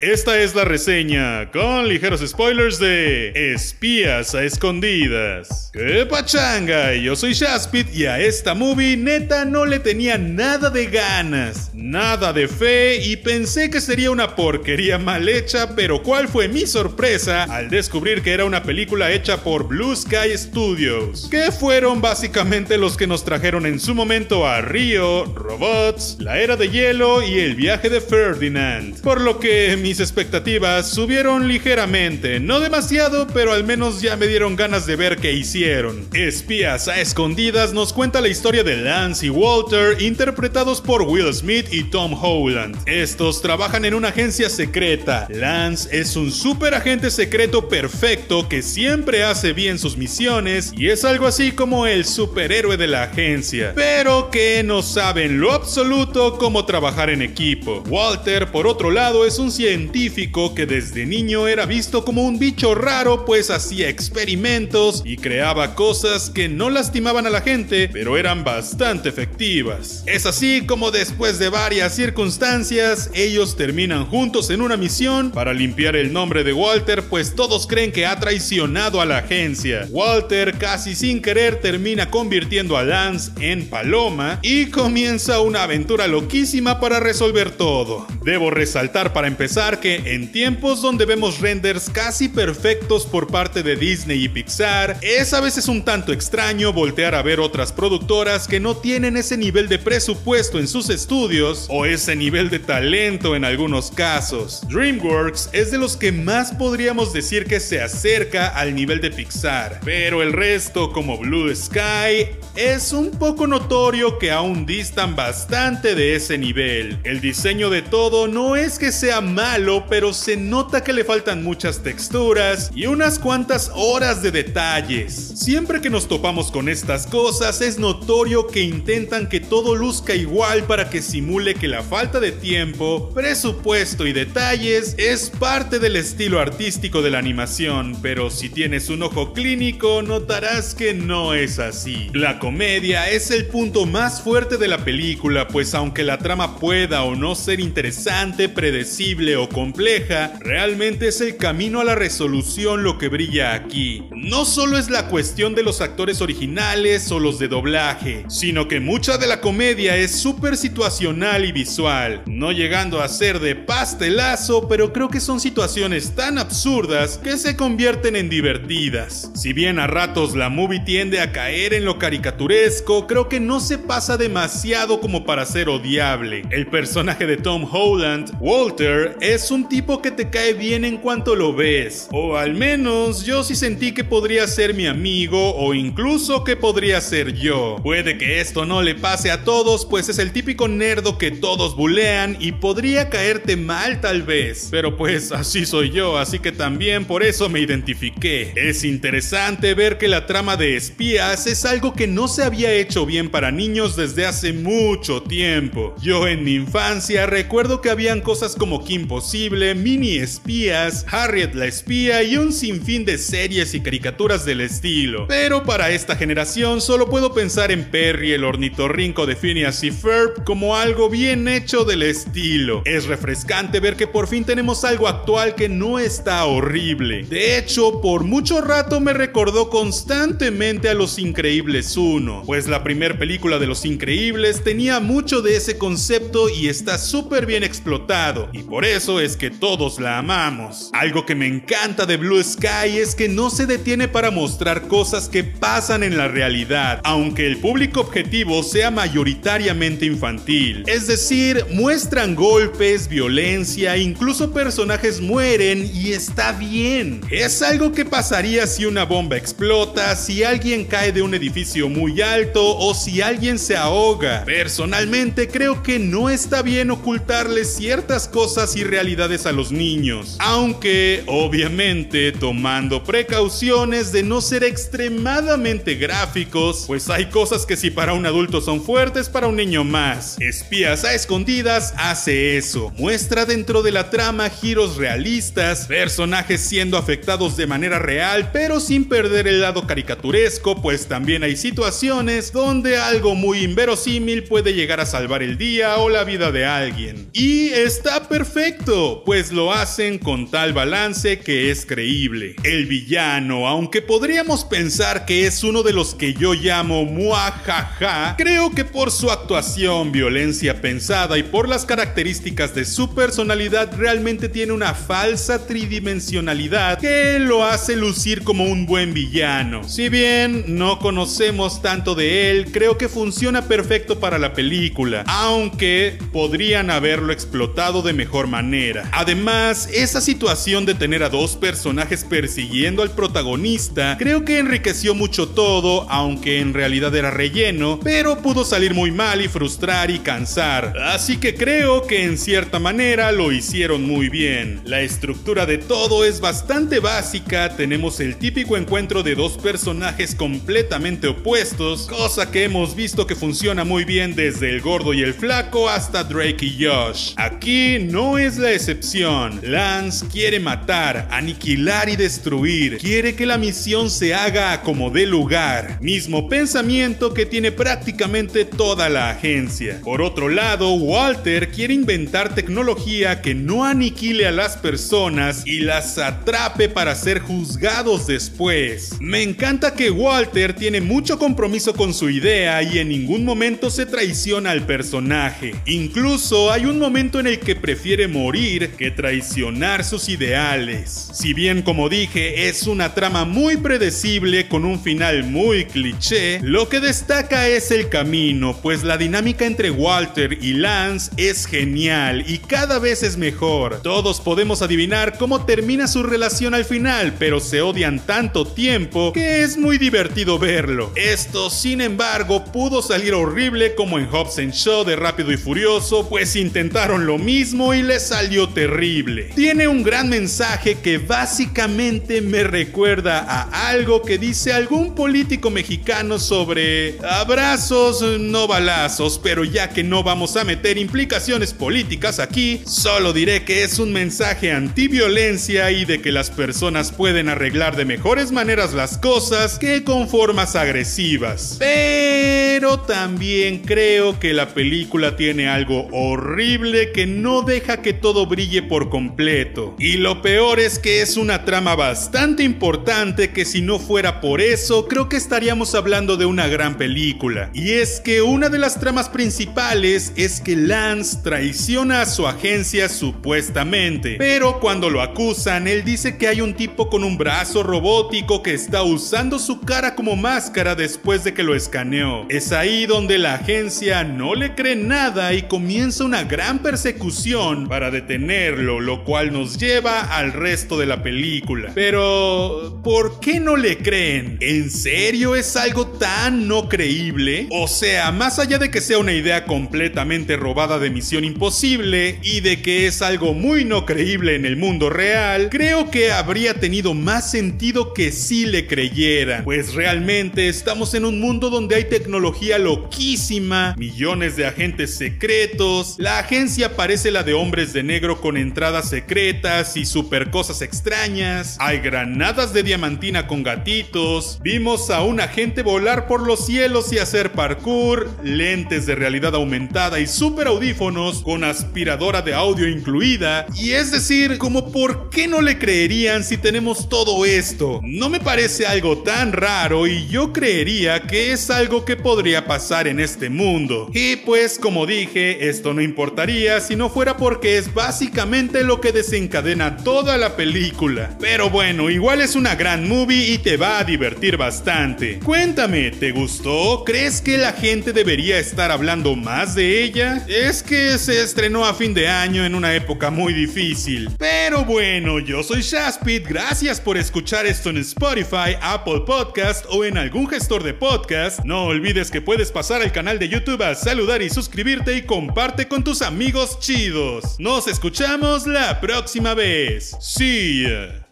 Esta es la reseña con ligeros spoilers de Espías a Escondidas. ¡Qué pachanga! Yo soy Shaspit y a esta movie neta no le tenía nada de ganas, nada de fe y pensé que sería una porquería mal hecha, pero ¿cuál fue mi sorpresa al descubrir que era una película hecha por Blue Sky Studios? Que fueron básicamente los que nos trajeron en su momento a Río, Robots, La Era de Hielo y El Viaje de Ferdinand. Por lo que mis expectativas subieron ligeramente, no demasiado, pero al menos ya me dieron ganas de ver qué hicieron. Espías a escondidas nos cuenta la historia de Lance y Walter, interpretados por Will Smith y Tom Holland. Estos trabajan en una agencia secreta. Lance es un super agente secreto perfecto que siempre hace bien sus misiones y es algo así como el superhéroe de la agencia, pero que no sabe en lo absoluto cómo trabajar en equipo. Walter, por otro lado, es un científico científico que desde niño era visto como un bicho raro pues hacía experimentos y creaba cosas que no lastimaban a la gente pero eran bastante efectivas. Es así como después de varias circunstancias ellos terminan juntos en una misión para limpiar el nombre de Walter pues todos creen que ha traicionado a la agencia. Walter casi sin querer termina convirtiendo a Lance en Paloma y comienza una aventura loquísima para resolver todo. Debo resaltar para empezar que en tiempos donde vemos renders casi perfectos por parte de Disney y Pixar, es a veces un tanto extraño voltear a ver otras productoras que no tienen ese nivel de presupuesto en sus estudios o ese nivel de talento en algunos casos. DreamWorks es de los que más podríamos decir que se acerca al nivel de Pixar, pero el resto como Blue Sky es un poco notorio que aún distan bastante de ese nivel. El diseño de todo no es que sea mal pero se nota que le faltan muchas texturas y unas cuantas horas de detalles. Siempre que nos topamos con estas cosas es notorio que intentan que todo luzca igual para que simule que la falta de tiempo, presupuesto y detalles es parte del estilo artístico de la animación, pero si tienes un ojo clínico notarás que no es así. La comedia es el punto más fuerte de la película, pues aunque la trama pueda o no ser interesante, predecible o compleja, realmente es el camino a la resolución lo que brilla aquí. No solo es la cuestión de los actores originales o los de doblaje, sino que mucha de la comedia es súper situacional y visual, no llegando a ser de pastelazo, pero creo que son situaciones tan absurdas que se convierten en divertidas. Si bien a ratos la movie tiende a caer en lo caricaturesco, creo que no se pasa demasiado como para ser odiable. El personaje de Tom Holland, Walter, es es un tipo que te cae bien en cuanto lo ves. O al menos yo sí sentí que podría ser mi amigo o incluso que podría ser yo. Puede que esto no le pase a todos, pues es el típico nerdo que todos bulean y podría caerte mal tal vez. Pero pues así soy yo, así que también por eso me identifiqué. Es interesante ver que la trama de espías es algo que no se había hecho bien para niños desde hace mucho tiempo. Yo en mi infancia recuerdo que habían cosas como Kim Mini Espías, Harriet la Espía y un sinfín de series y caricaturas del estilo. Pero para esta generación solo puedo pensar en Perry el ornitorrinco de Phineas y Ferb como algo bien hecho del estilo. Es refrescante ver que por fin tenemos algo actual que no está horrible. De hecho, por mucho rato me recordó constantemente a Los Increíbles 1, pues la primera película de Los Increíbles tenía mucho de ese concepto y está súper bien explotado, y por eso es que todos la amamos. Algo que me encanta de Blue Sky es que no se detiene para mostrar cosas que pasan en la realidad, aunque el público objetivo sea mayoritariamente infantil. Es decir, muestran golpes, violencia, incluso personajes mueren y está bien. Es algo que pasaría si una bomba explota, si alguien cae de un edificio muy alto o si alguien se ahoga. Personalmente creo que no está bien ocultarles ciertas cosas y a los niños, aunque obviamente tomando precauciones de no ser extremadamente gráficos, pues hay cosas que si para un adulto son fuertes, para un niño más. Espías a escondidas hace eso, muestra dentro de la trama giros realistas, personajes siendo afectados de manera real, pero sin perder el lado caricaturesco, pues también hay situaciones donde algo muy inverosímil puede llegar a salvar el día o la vida de alguien. Y está perfecto Pues lo hacen con tal balance que es creíble. El villano, aunque podríamos pensar que es uno de los que yo llamo muajaja, creo que por su actuación, violencia pensada y por las características de su personalidad realmente tiene una falsa tridimensionalidad que lo hace lucir como un buen villano. Si bien no conocemos tanto de él, creo que funciona perfecto para la película, aunque podrían haberlo explotado de mejor manera. Además, esa situación de tener a dos personajes persiguiendo al protagonista, creo que enriqueció mucho todo, aunque en realidad era relleno, pero pudo salir muy mal y frustrar y cansar. Así que creo que en cierta manera lo hicieron muy bien. La estructura de todo es bastante básica, tenemos el típico encuentro de dos personajes completamente opuestos, cosa que hemos visto que funciona muy bien desde el gordo y el flaco hasta Drake y Josh. Aquí no es la excepción. Lance quiere matar, aniquilar y destruir. Quiere que la misión se haga como de lugar. Mismo pensamiento que tiene prácticamente toda la agencia. Por otro lado, Walter quiere inventar tecnología que no aniquile a las personas y las atrape para ser juzgados después. Me encanta que Walter tiene mucho compromiso con su idea y en ningún momento se traiciona al personaje. Incluso hay un momento en el que prefiere morir que traicionar sus ideales. Si bien como dije es una trama muy predecible con un final muy cliché, lo que destaca es el camino, pues la dinámica entre Walter y Lance es genial y cada vez es mejor. Todos podemos adivinar cómo termina su relación al final, pero se odian tanto tiempo que es muy divertido verlo. Esto, sin embargo, pudo salir horrible como en Hobbs Show de Rápido y Furioso, pues intentaron lo mismo y les salió terrible. Tiene un gran mensaje que básicamente me recuerda a algo que dice algún político mexicano sobre abrazos, no balazos, pero ya que no vamos a meter implicaciones políticas aquí, solo diré que es un mensaje antiviolencia y de que las personas pueden arreglar de mejores maneras las cosas que con formas agresivas. Pero también creo que la película tiene algo horrible que no deja que todo brille por completo. Y lo peor es que es una trama bastante importante que si no fuera por eso, creo que estaríamos hablando de una gran película. Y es que una de las tramas principales es que Lance traiciona a su agencia supuestamente. Pero cuando lo acusan, él dice que hay un tipo con un brazo robótico que está usando su cara como máscara después de que lo escaneó. Es ahí donde la agencia no le cree nada y comienza una gran persecución para detenerlo, lo cual nos lleva al resto de la película. Pero, ¿por qué no le creen? ¿En serio es algo tan no creíble? O sea, más allá de que sea una idea completamente robada de Misión Imposible y de que es algo muy no creíble en el mundo real, creo que habría tenido más sentido que sí le creyeran, pues realmente estamos en un mundo donde hay tecnología loquísima, millones de agentes secretos, la agencia parece la de hombres de negro con entradas secretas y super cosas extrañas, hay granadas de diamantina con gatitos, vimos a un agente volar por los cielos y hacer parkour, lentes de realidad aumentada y super audífonos con aspiradora de audio incluida, y es decir, como por qué no le creerían si tenemos todo esto. No me parece algo tan raro y yo creería que es algo que podría pasar en este mundo. Y pues como dije, esto no importaría si no fuera porque es básicamente lo que desencadena toda la película. Pero bueno, igual es una gran movie y te va a divertir bastante. Cuéntame, ¿te gustó? ¿Crees que la gente debería estar hablando más de ella? Es que se estrenó a fin de año en una época muy difícil. Pero bueno, yo soy Shaspit, gracias por escuchar esto en Spotify, Apple Podcast o en algún gestor de podcast. No olvides que puedes pasar al canal de YouTube a saludar y suscribirte y comparte con tus amigos chidos. Nos escuchamos la próxima vez. See ya.